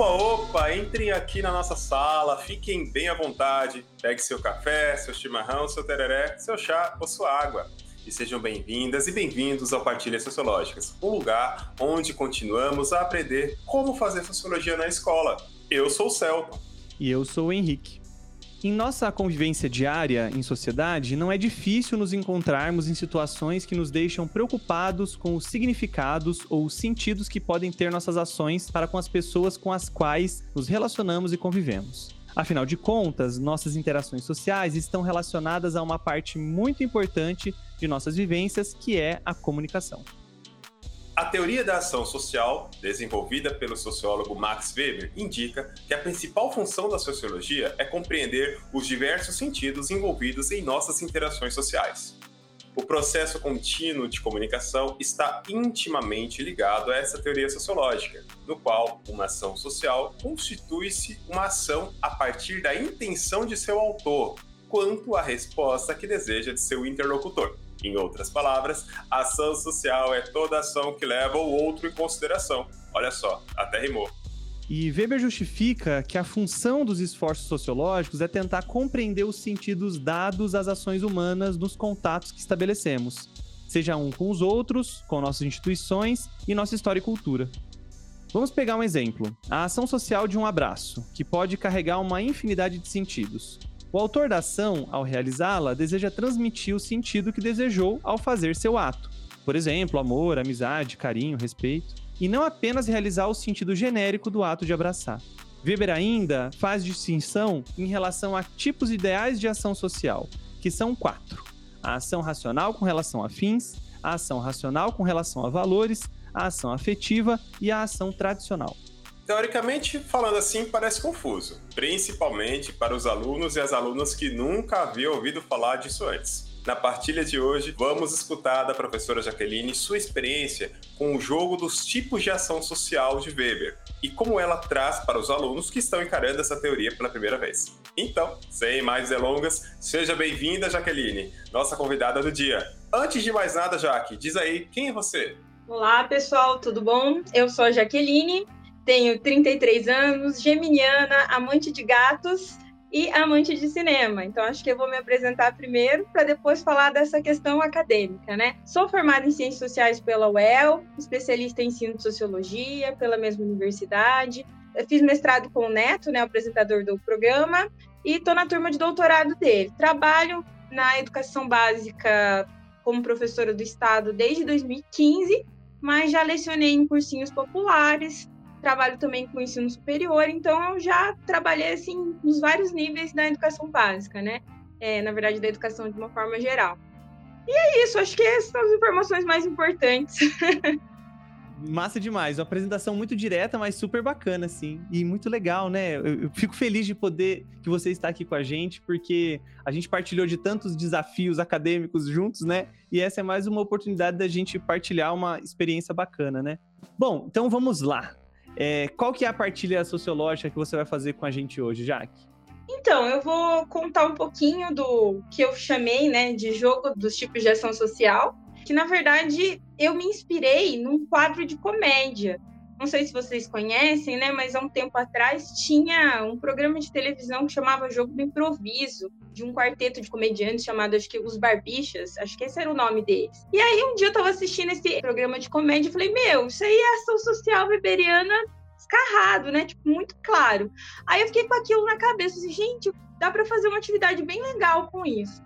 Opa, opa, entrem aqui na nossa sala, fiquem bem à vontade. Pegue seu café, seu chimarrão, seu tereré, seu chá ou sua água. E sejam bem-vindas e bem-vindos ao Partilhas Sociológicas, um lugar onde continuamos a aprender como fazer sociologia na escola. Eu sou o Celton. E eu sou o Henrique. Em nossa convivência diária em sociedade, não é difícil nos encontrarmos em situações que nos deixam preocupados com os significados ou os sentidos que podem ter nossas ações para com as pessoas com as quais nos relacionamos e convivemos. Afinal de contas, nossas interações sociais estão relacionadas a uma parte muito importante de nossas vivências, que é a comunicação. A teoria da ação social, desenvolvida pelo sociólogo Max Weber, indica que a principal função da sociologia é compreender os diversos sentidos envolvidos em nossas interações sociais. O processo contínuo de comunicação está intimamente ligado a essa teoria sociológica, no qual uma ação social constitui-se uma ação a partir da intenção de seu autor, quanto à resposta que deseja de seu interlocutor. Em outras palavras, ação social é toda ação que leva o outro em consideração. Olha só, até rimou. E Weber justifica que a função dos esforços sociológicos é tentar compreender os sentidos dados às ações humanas nos contatos que estabelecemos, seja um com os outros, com nossas instituições e nossa história e cultura. Vamos pegar um exemplo: a ação social de um abraço, que pode carregar uma infinidade de sentidos. O autor da ação, ao realizá-la, deseja transmitir o sentido que desejou ao fazer seu ato. Por exemplo, amor, amizade, carinho, respeito. E não apenas realizar o sentido genérico do ato de abraçar. Weber ainda faz distinção em relação a tipos ideais de ação social, que são quatro: a ação racional com relação a fins, a ação racional com relação a valores, a ação afetiva e a ação tradicional. Teoricamente, falando assim, parece confuso, principalmente para os alunos e as alunas que nunca haviam ouvido falar disso antes. Na partilha de hoje, vamos escutar da professora Jaqueline sua experiência com o jogo dos tipos de ação social de Weber e como ela traz para os alunos que estão encarando essa teoria pela primeira vez. Então, sem mais delongas, seja bem-vinda, Jaqueline, nossa convidada do dia. Antes de mais nada, Jaque, diz aí, quem é você? Olá, pessoal, tudo bom? Eu sou a Jaqueline, tenho 33 anos, geminiana, amante de gatos e amante de cinema. Então, acho que eu vou me apresentar primeiro para depois falar dessa questão acadêmica, né? Sou formada em Ciências Sociais pela UEL, especialista em ensino de Sociologia pela mesma universidade. Eu fiz mestrado com o Neto, né, o apresentador do programa, e estou na turma de doutorado dele. Trabalho na educação básica como professora do Estado desde 2015, mas já lecionei em cursinhos populares, trabalho também com ensino superior, então eu já trabalhei assim nos vários níveis da educação básica, né? É, na verdade, da educação de uma forma geral. E é isso, acho que essas são as informações mais importantes. Massa demais, uma apresentação muito direta, mas super bacana, assim, e muito legal, né? Eu, eu, fico feliz de poder que você está aqui com a gente, porque a gente partilhou de tantos desafios acadêmicos juntos, né? E essa é mais uma oportunidade da gente partilhar uma experiência bacana, né? Bom, então vamos lá. É, qual que é a partilha sociológica que você vai fazer com a gente hoje, Jaque? Então, eu vou contar um pouquinho do que eu chamei né, de jogo dos tipos de ação social, que na verdade eu me inspirei num quadro de comédia não sei se vocês conhecem, né? Mas há um tempo atrás tinha um programa de televisão que chamava Jogo do Improviso, de um quarteto de comediantes chamado, acho que Os Barbichas, acho que esse era o nome deles. E aí um dia eu tava assistindo esse programa de comédia e falei, meu, isso aí é ação social weberiana escarrado, né? Tipo, muito claro. Aí eu fiquei com aquilo na cabeça, assim, gente, dá para fazer uma atividade bem legal com isso.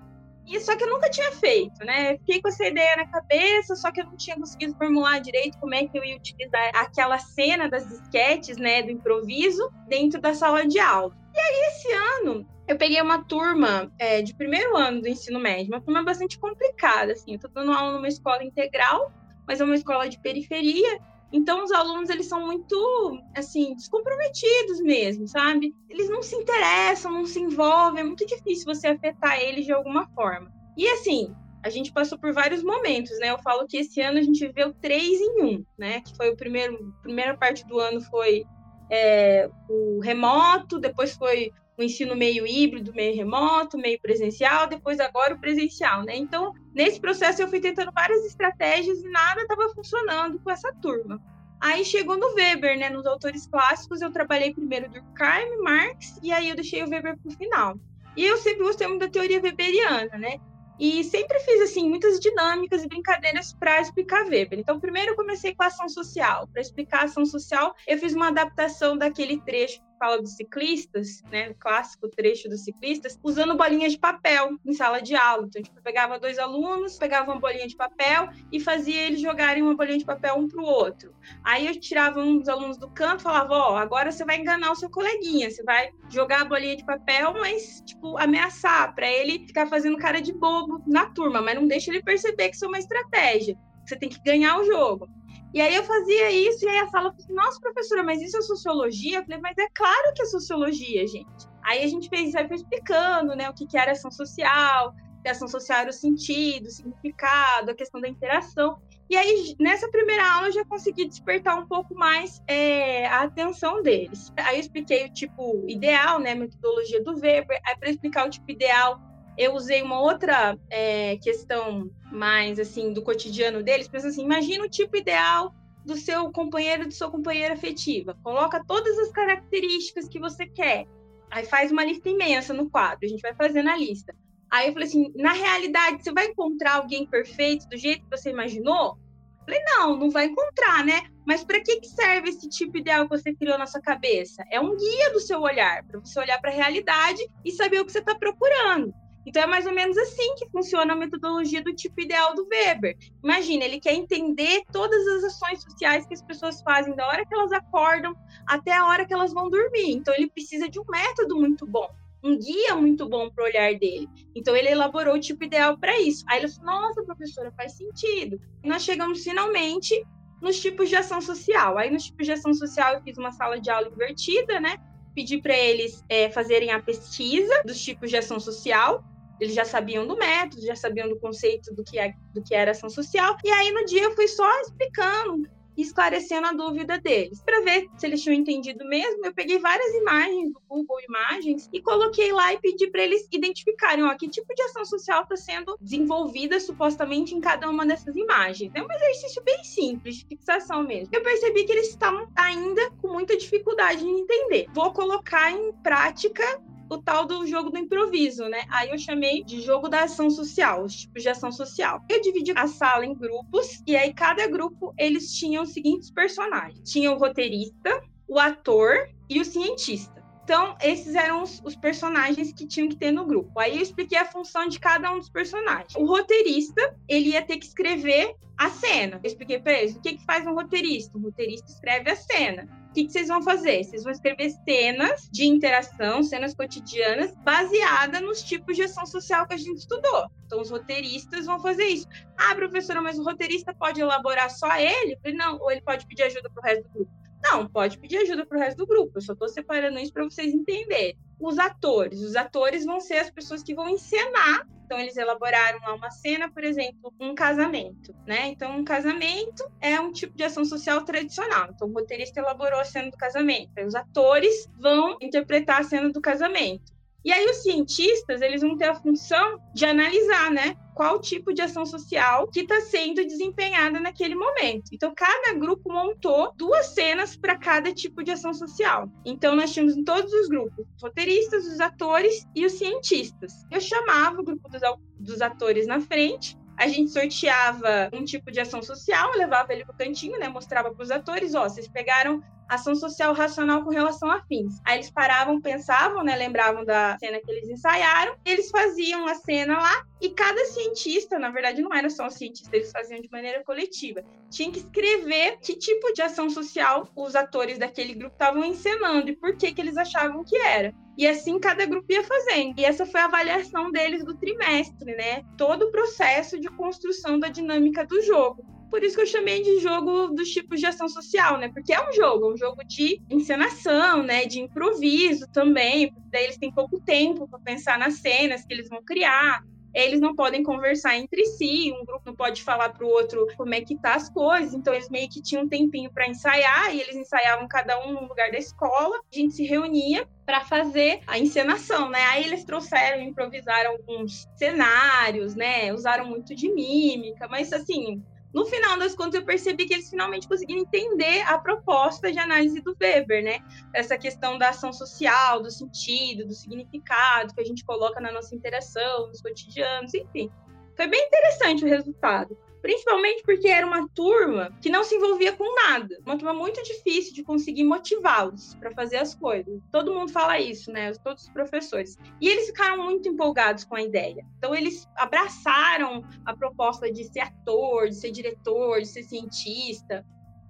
E só que eu nunca tinha feito, né? Fiquei com essa ideia na cabeça, só que eu não tinha conseguido formular direito como é que eu ia utilizar aquela cena das disquetes, né, do improviso, dentro da sala de aula. E aí, esse ano, eu peguei uma turma é, de primeiro ano do ensino médio, uma turma bastante complicada, assim. Eu tô dando aula numa escola integral, mas é uma escola de periferia, então, os alunos, eles são muito, assim, descomprometidos mesmo, sabe? Eles não se interessam, não se envolvem, é muito difícil você afetar eles de alguma forma. E, assim, a gente passou por vários momentos, né? Eu falo que esse ano a gente viveu três em um, né? Que foi o primeiro, primeira parte do ano foi é, o remoto, depois foi o ensino meio híbrido, meio remoto, meio presencial, depois agora o presencial, né? Então, nesse processo eu fui tentando várias estratégias e nada estava funcionando com essa turma. Aí chegou no Weber, né? Nos autores clássicos, eu trabalhei primeiro Durkheim, Marx, e aí eu deixei o Weber para o final. E eu sempre gostei muito da teoria weberiana, né? E sempre fiz assim muitas dinâmicas e brincadeiras para explicar Weber. Então, primeiro eu comecei com a ação social. Para explicar a ação social, eu fiz uma adaptação daquele trecho fala dos ciclistas, né, o clássico trecho dos ciclistas, usando bolinhas de papel em sala de aula. Então, tipo, pegava dois alunos, pegava uma bolinha de papel e fazia eles jogarem uma bolinha de papel um para o outro. Aí eu tirava um dos alunos do canto falava, ó, oh, agora você vai enganar o seu coleguinha, você vai jogar a bolinha de papel, mas, tipo, ameaçar, para ele ficar fazendo cara de bobo na turma, mas não deixa ele perceber que isso é uma estratégia. Você tem que ganhar o jogo. E aí eu fazia isso, e aí a sala falou nossa, professora, mas isso é sociologia? Eu falei, mas é claro que é sociologia, gente. Aí a gente fez, aí foi explicando, né, o que, que era ação social, que ação social era o sentido, o significado, a questão da interação. E aí, nessa primeira aula, eu já consegui despertar um pouco mais é, a atenção deles. Aí eu expliquei o tipo ideal, né, metodologia do Weber. Aí, para explicar o tipo ideal, eu usei uma outra é, questão mais assim do cotidiano deles, pensando assim, imagina o tipo ideal do seu companheiro, de sua companheira afetiva. Coloca todas as características que você quer. Aí faz uma lista imensa no quadro, a gente vai fazendo a lista. Aí eu falei assim, na realidade, você vai encontrar alguém perfeito do jeito que você imaginou? Eu falei, não, não vai encontrar, né? Mas para que, que serve esse tipo ideal que você criou na sua cabeça? É um guia do seu olhar, para você olhar para a realidade e saber o que você está procurando. Então é mais ou menos assim que funciona a metodologia do tipo ideal do Weber. Imagina, ele quer entender todas as ações sociais que as pessoas fazem da hora que elas acordam até a hora que elas vão dormir. Então ele precisa de um método muito bom, um guia muito bom para o olhar dele. Então ele elaborou o tipo ideal para isso. Aí ele falou: "Nossa, professora, faz sentido". E nós chegamos finalmente nos tipos de ação social. Aí nos tipos de ação social eu fiz uma sala de aula invertida, né? Pedi para eles é, fazerem a pesquisa dos tipos de ação social eles já sabiam do método, já sabiam do conceito do que, é, do que era ação social. E aí no dia eu fui só explicando esclarecendo a dúvida deles. Para ver se eles tinham entendido mesmo, eu peguei várias imagens do Google Imagens e coloquei lá e pedi para eles identificarem ó, que tipo de ação social está sendo desenvolvida supostamente em cada uma dessas imagens. É um exercício bem simples, de fixação mesmo. Eu percebi que eles estavam ainda com muita dificuldade em entender. Vou colocar em prática o tal do jogo do improviso, né? Aí eu chamei de jogo da ação social, os tipos de ação social. Eu dividi a sala em grupos e aí cada grupo eles tinham os seguintes personagens: tinha o roteirista, o ator e o cientista. Então, esses eram os, os, personagens que tinham que ter no grupo. Aí eu expliquei a função de cada um dos personagens. O roteirista, ele ia ter que escrever a cena. Eu expliquei para eles o que, que faz um roteirista. O roteirista escreve a cena que, que vocês vão fazer? Vocês vão escrever cenas de interação, cenas cotidianas, baseada nos tipos de ação social que a gente estudou. Então, os roteiristas vão fazer isso. Ah, professora, mas o roteirista pode elaborar só ele? Não, ou ele pode pedir ajuda para o resto do grupo. Não, pode pedir ajuda para o resto do grupo. Eu só estou separando isso para vocês entenderem. Os atores. Os atores vão ser as pessoas que vão encenar então, eles elaboraram lá uma cena, por exemplo, um casamento, né? Então, um casamento é um tipo de ação social tradicional. Então, o roteirista elaborou a cena do casamento. Os atores vão interpretar a cena do casamento. E aí os cientistas, eles vão ter a função de analisar, né? Qual tipo de ação social que está sendo desempenhada naquele momento. Então, cada grupo montou duas cenas para cada tipo de ação social. Então, nós tínhamos em todos os grupos os roteiristas, os atores e os cientistas. Eu chamava o grupo dos, dos atores na frente a gente sorteava um tipo de ação social, levava ele para o cantinho, né? Mostrava para os atores, ó, vocês pegaram ação social racional com relação a fins. Aí eles paravam, pensavam, né, lembravam da cena que eles ensaiaram, eles faziam a cena lá e cada cientista, na verdade não era só um cientista, eles faziam de maneira coletiva, tinha que escrever que tipo de ação social os atores daquele grupo estavam encenando e por que que eles achavam que era. E assim cada grupo ia fazendo. E essa foi a avaliação deles do trimestre, né? Todo o processo de construção da dinâmica do jogo. Por isso que eu chamei de jogo dos tipos de ação social, né? Porque é um jogo, é um jogo de encenação, né? De improviso também. Daí eles têm pouco tempo para pensar nas cenas que eles vão criar eles não podem conversar entre si, um grupo não pode falar para o outro como é que tá as coisas, então eles meio que tinham um tempinho para ensaiar e eles ensaiavam cada um num lugar da escola. A gente se reunia para fazer a encenação, né? Aí eles trouxeram, improvisaram alguns cenários, né? Usaram muito de mímica, mas assim, No final das contas, eu percebi que eles finalmente conseguiram entender a proposta de análise do Weber, né? Essa questão da ação social, do sentido, do significado que a gente coloca na nossa interação, nos cotidianos, enfim. Foi bem interessante o resultado. Principalmente porque era uma turma que não se envolvia com nada. Uma turma muito difícil de conseguir motivá-los para fazer as coisas. Todo mundo fala isso, né? Todos os professores. E eles ficaram muito empolgados com a ideia. Então, eles abraçaram a proposta de ser ator, de ser diretor, de ser cientista.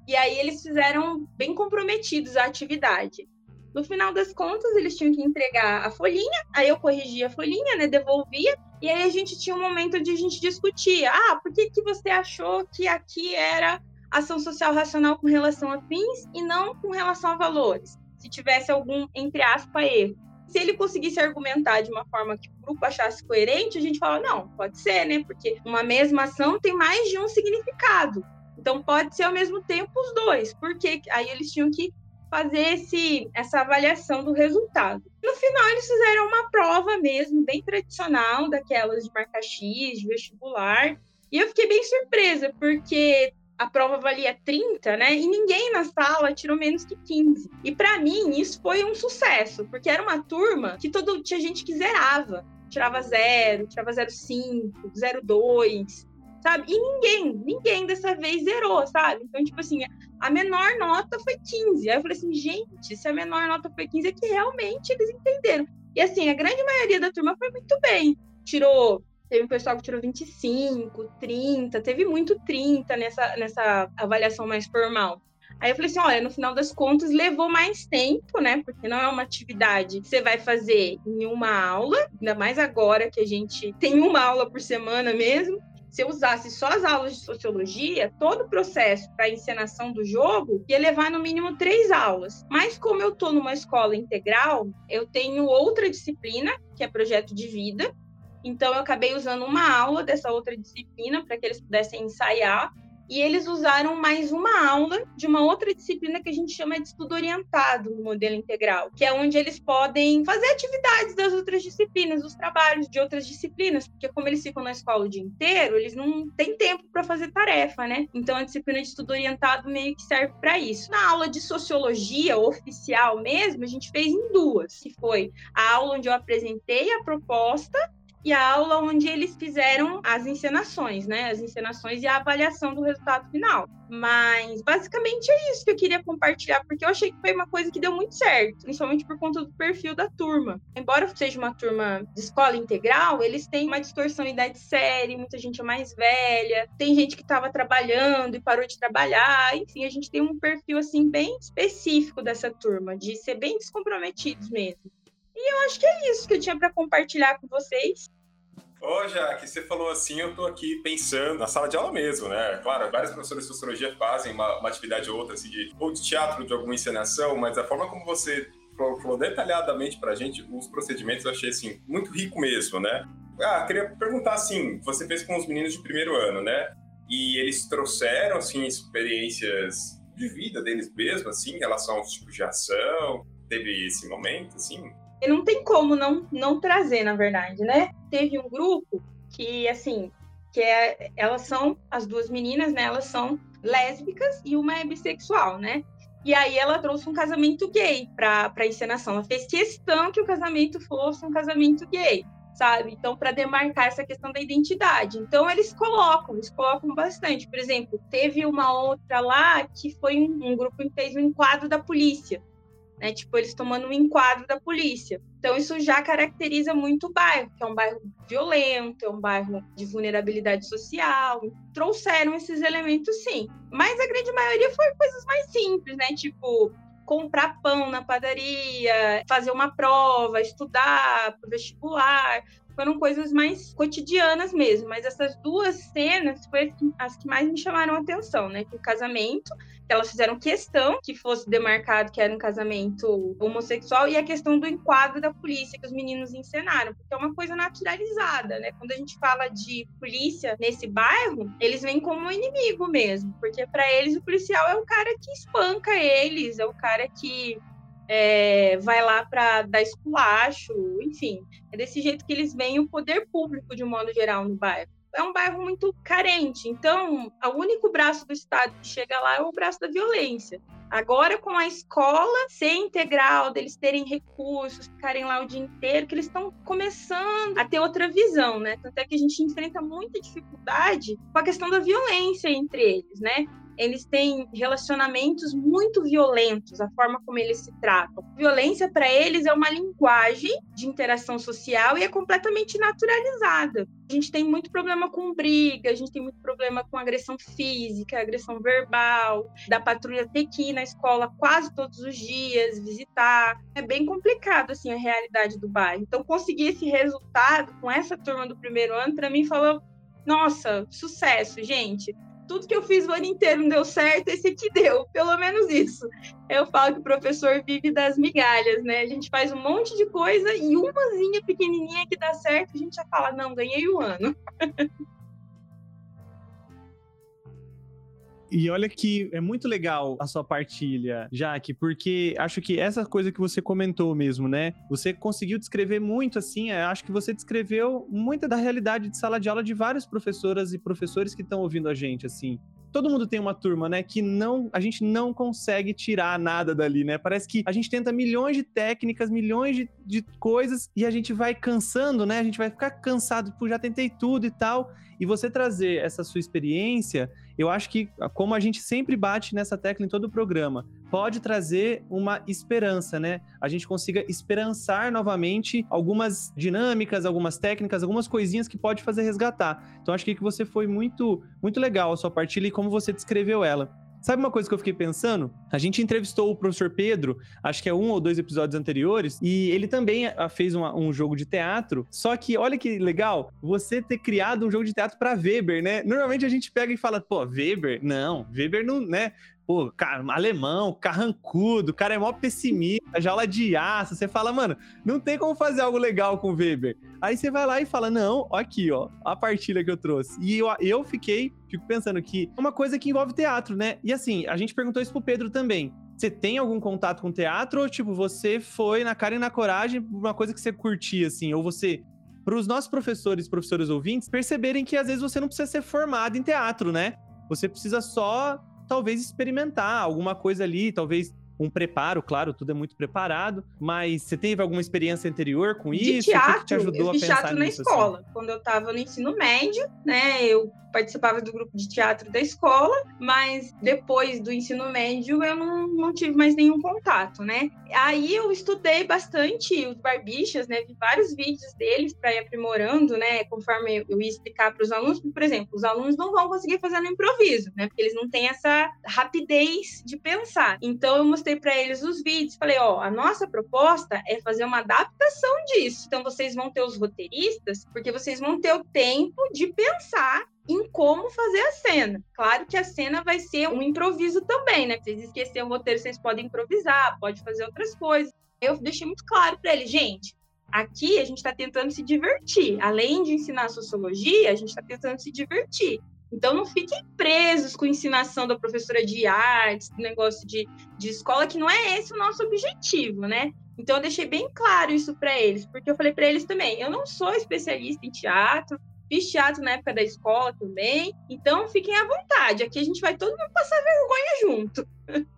E aí, eles fizeram bem comprometidos à atividade. No final das contas, eles tinham que entregar a folhinha, aí eu corrigia a folhinha, né, devolvia, e aí a gente tinha um momento de a gente discutir. Ah, por que, que você achou que aqui era ação social racional com relação a fins e não com relação a valores? Se tivesse algum, entre aspas, erro. Se ele conseguisse argumentar de uma forma que o grupo achasse coerente, a gente fala, não, pode ser, né? Porque uma mesma ação tem mais de um significado. Então pode ser ao mesmo tempo os dois. Porque aí eles tinham que fazer esse, essa avaliação do resultado. No final, eles fizeram uma prova mesmo, bem tradicional, daquelas de marca X, de vestibular. E eu fiquei bem surpresa, porque a prova valia 30, né? E ninguém na sala tirou menos que 15. E para mim, isso foi um sucesso, porque era uma turma que todo tinha gente que zerava. Tirava zero, tirava 0,5, 0,2 sabe? E ninguém, ninguém dessa vez zerou, sabe? Então, tipo assim, a menor nota foi 15. Aí eu falei assim, gente, se a menor nota foi 15, é que realmente eles entenderam. E assim, a grande maioria da turma foi muito bem. Tirou, teve um pessoal que tirou 25, 30, teve muito 30 nessa, nessa avaliação mais formal. Aí eu falei assim, olha, no final das contas levou mais tempo, né? Porque não é uma atividade que você vai fazer em uma aula, ainda mais agora que a gente tem uma aula por semana mesmo se eu usasse só as aulas de sociologia, todo o processo para encenação do jogo ia levar no mínimo três aulas. Mas como eu estou numa escola integral, eu tenho outra disciplina, que é projeto de vida. Então eu acabei usando uma aula dessa outra disciplina para que eles pudessem ensaiar e eles usaram mais uma aula de uma outra disciplina que a gente chama de estudo orientado no modelo integral, que é onde eles podem fazer atividades das outras disciplinas, os trabalhos de outras disciplinas, porque como eles ficam na escola o dia inteiro, eles não têm tempo para fazer tarefa, né? Então a disciplina de estudo orientado meio que serve para isso. Na aula de sociologia oficial mesmo, a gente fez em duas, que foi a aula onde eu apresentei a proposta e a aula onde eles fizeram as encenações, né? As encenações e a avaliação do resultado final. Mas basicamente é isso que eu queria compartilhar, porque eu achei que foi uma coisa que deu muito certo, principalmente por conta do perfil da turma. Embora seja uma turma de escola integral, eles têm uma distorção idade série, muita gente é mais velha, tem gente que estava trabalhando e parou de trabalhar, enfim, a gente tem um perfil assim bem específico dessa turma, de ser bem descomprometidos mesmo. E eu acho que é isso que eu tinha para compartilhar com vocês. Ô, Jaque, você falou assim, eu tô aqui pensando na sala de aula mesmo, né? Claro, vários professores de sociologia fazem uma, uma atividade ou outra, assim, de, ou de teatro, de alguma encenação, mas a forma como você falou, falou detalhadamente pra gente os procedimentos, eu achei, assim, muito rico mesmo, né? Ah, queria perguntar, assim, você fez com os meninos de primeiro ano, né? E eles trouxeram, assim, experiências de vida deles mesmo, assim, em relação aos tipos de ação? Teve esse momento, assim? E não tem como não, não trazer, na verdade, né? Teve um grupo que, assim, que é, elas são, as duas meninas, né? Elas são lésbicas e uma é bissexual, né? E aí ela trouxe um casamento gay para a encenação. Ela fez questão que o casamento fosse um casamento gay, sabe? Então, para demarcar essa questão da identidade. Então, eles colocam, eles colocam bastante. Por exemplo, teve uma outra lá que foi um, um grupo que fez um enquadro da polícia né? Tipo, eles tomando um enquadro da polícia. Então, isso já caracteriza muito o bairro, que é um bairro violento, é um bairro de vulnerabilidade social. Trouxeram esses elementos, sim. Mas a grande maioria foi coisas mais simples, né? Tipo, comprar pão na padaria, fazer uma prova, estudar para vestibular. Foram coisas mais cotidianas mesmo, mas essas duas cenas foram as que mais me chamaram a atenção, né? Que o casamento elas fizeram questão que fosse demarcado que era um casamento homossexual e a questão do enquadro da polícia que os meninos encenaram, porque é uma coisa naturalizada, né? Quando a gente fala de polícia nesse bairro, eles vêm como um inimigo mesmo, porque para eles o policial é o cara que espanca eles, é o cara que é, vai lá para dar esculacho, enfim, é desse jeito que eles veem o poder público de um modo geral no bairro. É um bairro muito carente. Então, o único braço do Estado que chega lá é o braço da violência. Agora, com a escola ser integral, deles terem recursos, ficarem lá o dia inteiro, que eles estão começando a ter outra visão, né? Tanto é que a gente enfrenta muita dificuldade com a questão da violência entre eles, né? Eles têm relacionamentos muito violentos, a forma como eles se tratam. Violência para eles é uma linguagem de interação social e é completamente naturalizada. A gente tem muito problema com briga, a gente tem muito problema com agressão física, agressão verbal, da patrulha ter que ir na escola quase todos os dias, visitar. É bem complicado assim a realidade do bairro. Então conseguir esse resultado com essa turma do primeiro ano para mim falou nossa, sucesso, gente tudo que eu fiz o ano inteiro não deu certo, esse aqui deu, pelo menos isso. Eu falo que o professor vive das migalhas, né? A gente faz um monte de coisa e umazinha pequenininha que dá certo, a gente já fala, não, ganhei o ano. E olha que é muito legal a sua partilha, Jaque, porque acho que essa coisa que você comentou mesmo, né? Você conseguiu descrever muito assim, é, acho que você descreveu muita da realidade de sala de aula de várias professoras e professores que estão ouvindo a gente, assim todo mundo tem uma turma, né, que não, a gente não consegue tirar nada dali, né? Parece que a gente tenta milhões de técnicas, milhões de, de coisas e a gente vai cansando, né? A gente vai ficar cansado, por já tentei tudo e tal. E você trazer essa sua experiência eu acho que, como a gente sempre bate nessa tecla em todo o programa, pode trazer uma esperança, né? A gente consiga esperançar novamente algumas dinâmicas, algumas técnicas, algumas coisinhas que pode fazer resgatar. Então, acho que você foi muito, muito legal a sua partilha e como você descreveu ela. Sabe uma coisa que eu fiquei pensando? A gente entrevistou o professor Pedro, acho que é um ou dois episódios anteriores, e ele também ah, fez uma, um jogo de teatro. Só que olha que legal, você ter criado um jogo de teatro para Weber, né? Normalmente a gente pega e fala, pô, Weber? Não, Weber não, né? pô, cara, alemão, carrancudo, o cara é mó pessimista, jaula de aço. Você fala, mano, não tem como fazer algo legal com o Weber. Aí você vai lá e fala, não, ó aqui, ó, a partilha que eu trouxe. E eu, eu fiquei, fico pensando que é uma coisa que envolve teatro, né? E assim, a gente perguntou isso pro Pedro também. Você tem algum contato com teatro ou, tipo, você foi na cara e na coragem uma coisa que você curtia, assim? Ou você para os nossos professores, professores ouvintes, perceberem que às vezes você não precisa ser formado em teatro, né? Você precisa só talvez experimentar alguma coisa ali, talvez um preparo, claro, tudo é muito preparado, mas você teve alguma experiência anterior com de isso? Teatro, o que, que te ajudou eu fiz a pensar teatro nisso, na assim? escola. Assim? Quando eu estava no ensino médio, né, eu participava do grupo de teatro da escola, mas depois do ensino médio eu não, não tive mais nenhum contato, né? Aí eu estudei bastante os barbichas, né? Vi vários vídeos deles para ir aprimorando, né? Conforme eu ia explicar para os alunos, por exemplo, os alunos não vão conseguir fazer no improviso, né? Porque eles não têm essa rapidez de pensar. Então eu mostrei para eles os vídeos, falei, ó, a nossa proposta é fazer uma adaptação disso. Então vocês vão ter os roteiristas, porque vocês vão ter o tempo de pensar em como fazer a cena. Claro que a cena vai ser um improviso também, né? Vocês esquecer o roteiro, vocês podem improvisar, pode fazer outras coisas. Eu deixei muito claro para ele, gente, aqui a gente está tentando se divertir. Além de ensinar sociologia, a gente está tentando se divertir. Então não fiquem presos com a ensinação da professora de artes, negócio de, de escola, que não é esse o nosso objetivo, né? Então eu deixei bem claro isso para eles, porque eu falei para eles também, eu não sou especialista em teatro, Fiz teatro na época da escola também. Então, fiquem à vontade. Aqui a gente vai todo mundo passar vergonha junto.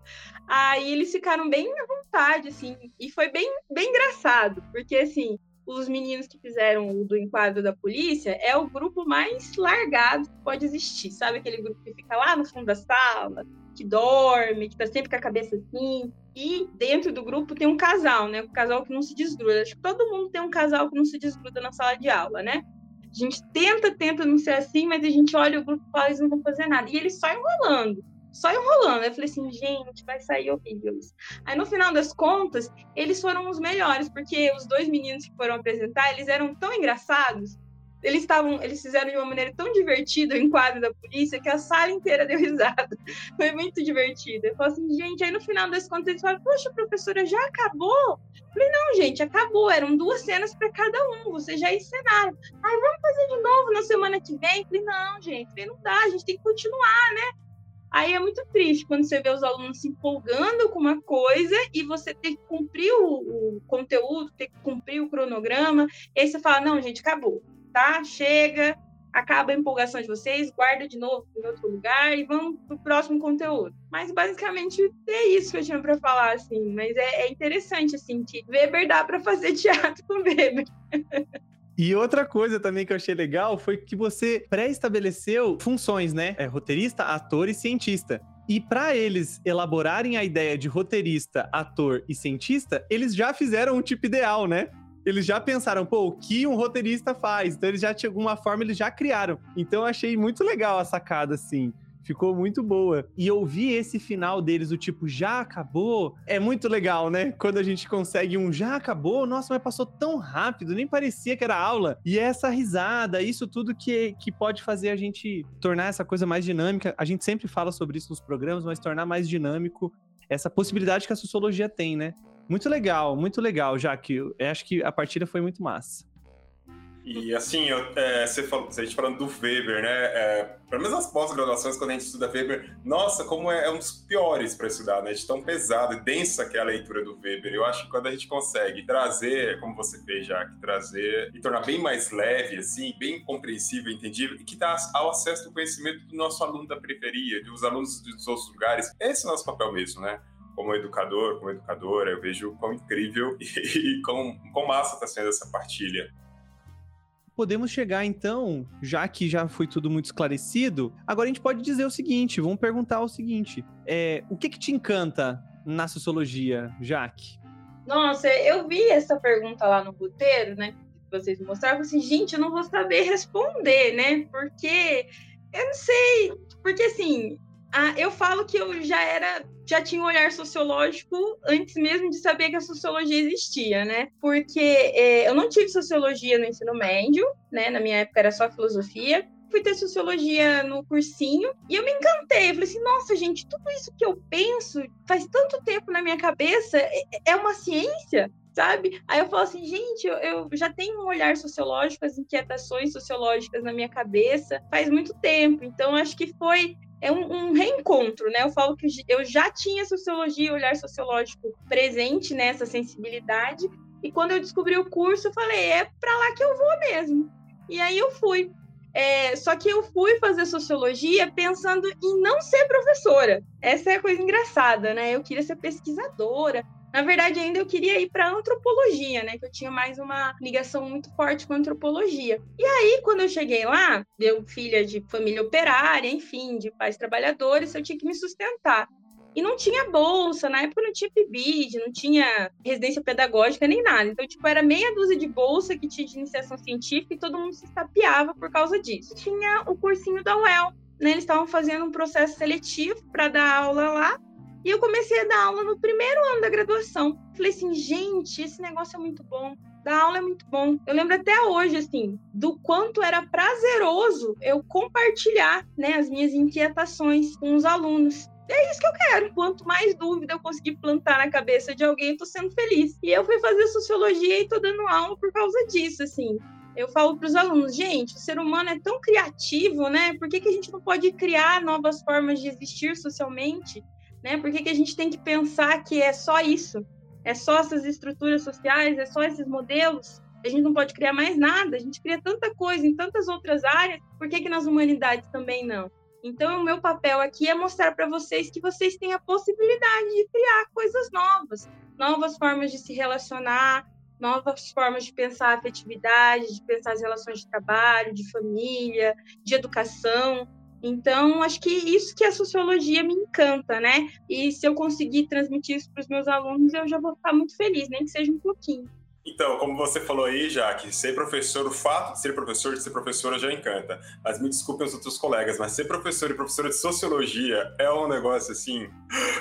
Aí eles ficaram bem à vontade, assim. E foi bem, bem engraçado, porque, assim, os meninos que fizeram o do enquadro da polícia é o grupo mais largado que pode existir. Sabe aquele grupo que fica lá no fundo da sala, que dorme, que tá sempre com a cabeça assim. E dentro do grupo tem um casal, né? Um casal que não se desgruda. Acho que todo mundo tem um casal que não se desgruda na sala de aula, né? A gente tenta, tenta não ser assim, mas a gente olha o grupo e fala, eles não vão fazer nada. E eles só enrolando, só enrolando. Eu falei assim, gente, vai sair horrível isso. Aí no final das contas, eles foram os melhores, porque os dois meninos que foram apresentar, eles eram tão engraçados eles estavam, eles fizeram de uma maneira tão divertida o enquadro da polícia que a sala inteira deu risada. Foi muito divertido. Eu falei assim, gente, aí no final das contas eles falaram, poxa, professora, já acabou? Eu falei, não, gente, acabou. Eram duas cenas para cada um, vocês já ensinaram. Aí vamos fazer de novo na semana que vem? Eu falei, não, gente, não dá, a gente tem que continuar, né? Aí é muito triste quando você vê os alunos se empolgando com uma coisa e você ter que cumprir o, o conteúdo, ter que cumprir o cronograma, e aí você fala, não, gente, acabou tá? Chega, acaba a empolgação de vocês, guarda de novo em outro lugar e vamos pro próximo conteúdo. Mas basicamente é isso que eu tinha para falar, assim. Mas é, é, interessante, assim, que Weber dá para fazer teatro com Weber. E outra coisa também que eu achei legal foi que você pré-estabeleceu funções, né? É roteirista, ator e cientista. E para eles elaborarem a ideia de roteirista, ator e cientista, eles já fizeram um tipo ideal, né? eles já pensaram, pô, o que um roteirista faz? Então eles já, de alguma forma, eles já criaram. Então eu achei muito legal a sacada, assim. Ficou muito boa. E ouvir esse final deles, o tipo, já acabou, é muito legal, né? Quando a gente consegue um já acabou, nossa, mas passou tão rápido, nem parecia que era aula. E essa risada, isso tudo que, que pode fazer a gente tornar essa coisa mais dinâmica. A gente sempre fala sobre isso nos programas, mas tornar mais dinâmico essa possibilidade que a sociologia tem, né? Muito legal, muito legal, já que eu acho que a partida foi muito massa. E assim, eu, é, você falou, a gente falando do Weber, né? É, pelo menos as pós-graduações, quando a gente estuda Weber, nossa, como é, é um dos piores para estudar, né? De tão pesado e densa que é a leitura do Weber. Eu acho que quando a gente consegue trazer, como você fez já, trazer e tornar bem mais leve, assim, bem compreensível, entendível, e que dá ao acesso do conhecimento do nosso aluno da periferia, dos alunos dos outros lugares, esse é o nosso papel mesmo, né? como educador, como educadora, eu vejo quão incrível e, quão, quão massa está sendo essa partilha. Podemos chegar então, já que já foi tudo muito esclarecido, agora a gente pode dizer o seguinte, vamos perguntar o seguinte, é, o que que te encanta na sociologia, Jaque? Nossa, eu vi essa pergunta lá no roteiro, né, que vocês mostraram, assim, gente, eu não vou saber responder, né, porque eu não sei, porque assim, ah, eu falo que eu já era, já tinha um olhar sociológico antes mesmo de saber que a sociologia existia, né? Porque é, eu não tive sociologia no ensino médio, né? Na minha época era só filosofia. Fui ter sociologia no cursinho e eu me encantei. Eu falei assim: nossa, gente, tudo isso que eu penso faz tanto tempo na minha cabeça, é, é uma ciência? sabe? Aí eu falo assim, gente, eu, eu, já tenho um olhar sociológico, as inquietações sociológicas na minha cabeça faz muito tempo. Então, acho que foi é um, um, reencontro, né? Eu falo que eu já tinha sociologia, olhar sociológico presente nessa sensibilidade, e quando eu descobri o curso, eu falei, é para lá que eu vou mesmo. E aí eu fui. É, só que eu fui fazer sociologia pensando em não ser professora. Essa é a coisa engraçada, né? Eu queria ser pesquisadora, na verdade, ainda eu queria ir para antropologia, né? Que eu tinha mais uma ligação muito forte com antropologia. E aí, quando eu cheguei lá, eu filha de família operária, enfim, de pais trabalhadores, eu tinha que me sustentar. E não tinha bolsa, na época não tinha PIBID, não tinha residência pedagógica nem nada. Então, tipo, era meia dúzia de bolsa que tinha de iniciação científica e todo mundo se estapeava por causa disso. Tinha o cursinho da UEL, né? Eles estavam fazendo um processo seletivo para dar aula lá. E eu comecei a dar aula no primeiro ano da graduação. Falei assim, gente, esse negócio é muito bom. Dar aula é muito bom. Eu lembro até hoje, assim, do quanto era prazeroso eu compartilhar, né, as minhas inquietações com os alunos. É isso que eu quero. Quanto mais dúvida eu conseguir plantar na cabeça de alguém, eu tô sendo feliz. E eu fui fazer sociologia e tô dando aula por causa disso, assim eu falo para os alunos, gente, o ser humano é tão criativo, né? Por que, que a gente não pode criar novas formas de existir socialmente? Né? Por que, que a gente tem que pensar que é só isso? É só essas estruturas sociais, é só esses modelos? A gente não pode criar mais nada, a gente cria tanta coisa em tantas outras áreas, por que, que nas humanidades também não? Então, o meu papel aqui é mostrar para vocês que vocês têm a possibilidade de criar coisas novas, novas formas de se relacionar, novas formas de pensar a afetividade, de pensar as relações de trabalho, de família, de educação. Então, acho que isso que a sociologia me encanta, né? E se eu conseguir transmitir isso para os meus alunos, eu já vou ficar muito feliz, nem que seja um pouquinho. Então, como você falou aí, Jaque, ser professor, o fato de ser professor, de ser professora já encanta. Mas me desculpem os outros colegas, mas ser professor e professora de sociologia é um negócio assim,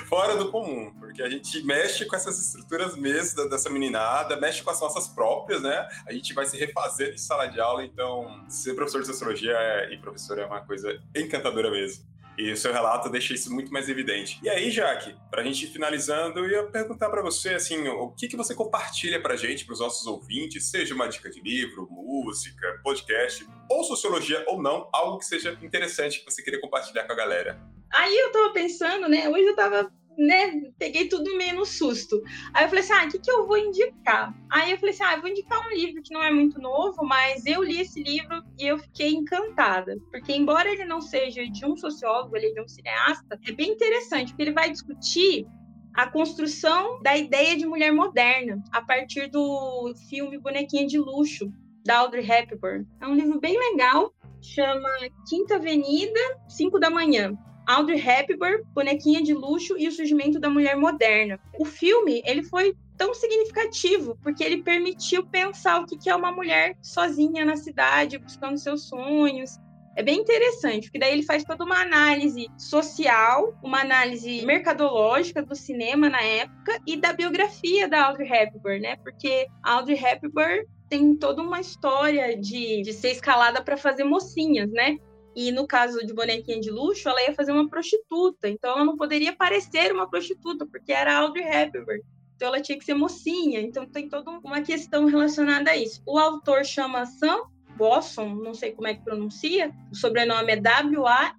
fora do comum, porque a gente mexe com essas estruturas mesmo dessa meninada, mexe com as nossas próprias, né? A gente vai se refazer em sala de aula, então ser professor de sociologia é, e professor é uma coisa encantadora mesmo. E o seu relato deixa isso muito mais evidente. E aí, Jaque, para a gente ir finalizando, eu ia perguntar para você, assim, o que, que você compartilha para gente, para os nossos ouvintes, seja uma dica de livro, música, podcast, ou sociologia ou não, algo que seja interessante que você queria compartilhar com a galera. Aí eu tava pensando, né, hoje eu tava né, peguei tudo meio no susto. Aí eu falei assim, ah, o que, que eu vou indicar? Aí eu falei assim, ah, eu vou indicar um livro que não é muito novo, mas eu li esse livro e eu fiquei encantada. Porque embora ele não seja de um sociólogo, ele é de um cineasta, é bem interessante, porque ele vai discutir a construção da ideia de mulher moderna a partir do filme Bonequinha de Luxo, da Audrey Hepburn. É um livro bem legal, chama Quinta Avenida, 5 da manhã. Audrey Hepburn, Bonequinha de Luxo e o Surgimento da Mulher Moderna. O filme, ele foi tão significativo, porque ele permitiu pensar o que é uma mulher sozinha na cidade, buscando seus sonhos. É bem interessante, porque daí ele faz toda uma análise social, uma análise mercadológica do cinema na época e da biografia da Audrey Hepburn, né? Porque a Audrey Hepburn tem toda uma história de, de ser escalada para fazer mocinhas, né? E no caso de bonequinha de luxo, ela ia fazer uma prostituta. Então ela não poderia parecer uma prostituta, porque era Audrey Hepburn. Então ela tinha que ser mocinha. Então tem toda uma questão relacionada a isso. O autor chama Sam Wasson, não sei como é que pronuncia. O sobrenome é W-A-S-S-O-N.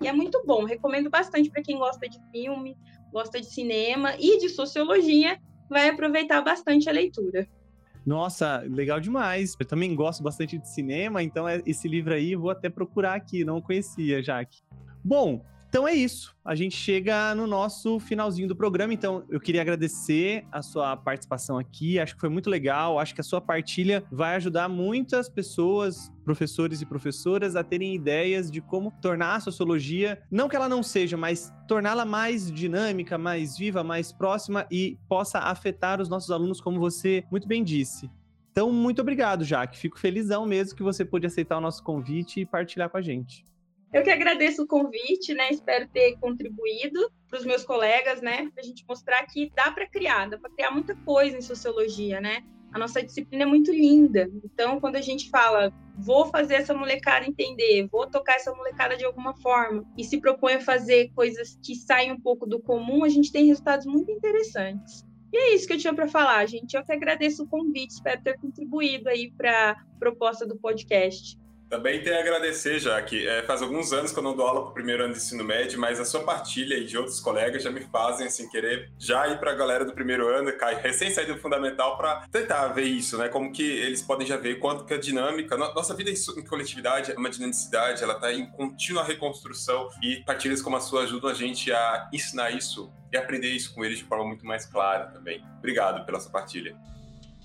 E é muito bom. Recomendo bastante para quem gosta de filme, gosta de cinema e de sociologia. Vai aproveitar bastante a leitura. Nossa, legal demais. Eu também gosto bastante de cinema, então é, esse livro aí vou até procurar aqui, não conhecia, Jaque. Bom, então é isso. A gente chega no nosso finalzinho do programa. Então, eu queria agradecer a sua participação aqui. Acho que foi muito legal. Acho que a sua partilha vai ajudar muitas pessoas, professores e professoras, a terem ideias de como tornar a sociologia, não que ela não seja, mas torná-la mais dinâmica, mais viva, mais próxima e possa afetar os nossos alunos, como você muito bem disse. Então, muito obrigado, Jaque. Fico felizão mesmo que você pôde aceitar o nosso convite e partilhar com a gente. Eu que agradeço o convite, né? Espero ter contribuído para os meus colegas, né? Para a gente mostrar que dá para criar, dá para criar muita coisa em sociologia, né? A nossa disciplina é muito linda. Então, quando a gente fala, vou fazer essa molecada entender, vou tocar essa molecada de alguma forma, e se propõe a fazer coisas que saem um pouco do comum, a gente tem resultados muito interessantes. E é isso que eu tinha para falar, gente. Eu que agradeço o convite, espero ter contribuído aí para a proposta do podcast. Também tem a agradecer, já que é, faz alguns anos que eu não dou aula para o primeiro ano de ensino médio, mas a sua partilha e de outros colegas já me fazem assim, querer já ir para a galera do primeiro ano, cai, recém saído do fundamental, para tentar ver isso, né? Como que eles podem já ver quanto que a dinâmica, nossa vida em coletividade é uma dinamicidade, ela está em contínua reconstrução e partilhas como a sua ajudam a gente a ensinar isso e aprender isso com eles de forma muito mais clara também. Obrigado pela sua partilha.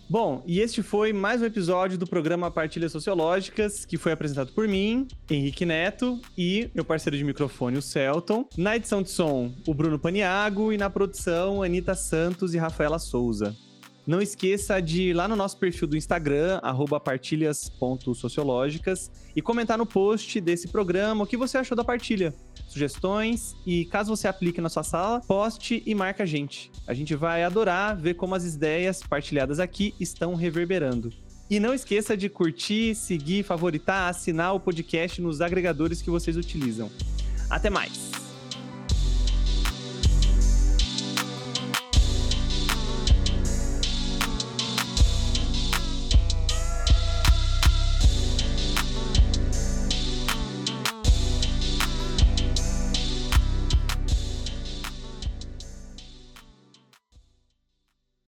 Bom, e este foi mais um episódio do programa Partilhas Sociológicas, que foi apresentado por mim, Henrique Neto, e meu parceiro de microfone, o Celton. Na edição de som, o Bruno Paniago, e na produção, Anitta Santos e Rafaela Souza. Não esqueça de ir lá no nosso perfil do Instagram, partilhas.sociológicas, e comentar no post desse programa o que você achou da partilha, sugestões e caso você aplique na sua sala, poste e marca a gente. A gente vai adorar ver como as ideias partilhadas aqui estão reverberando. E não esqueça de curtir, seguir, favoritar, assinar o podcast nos agregadores que vocês utilizam. Até mais!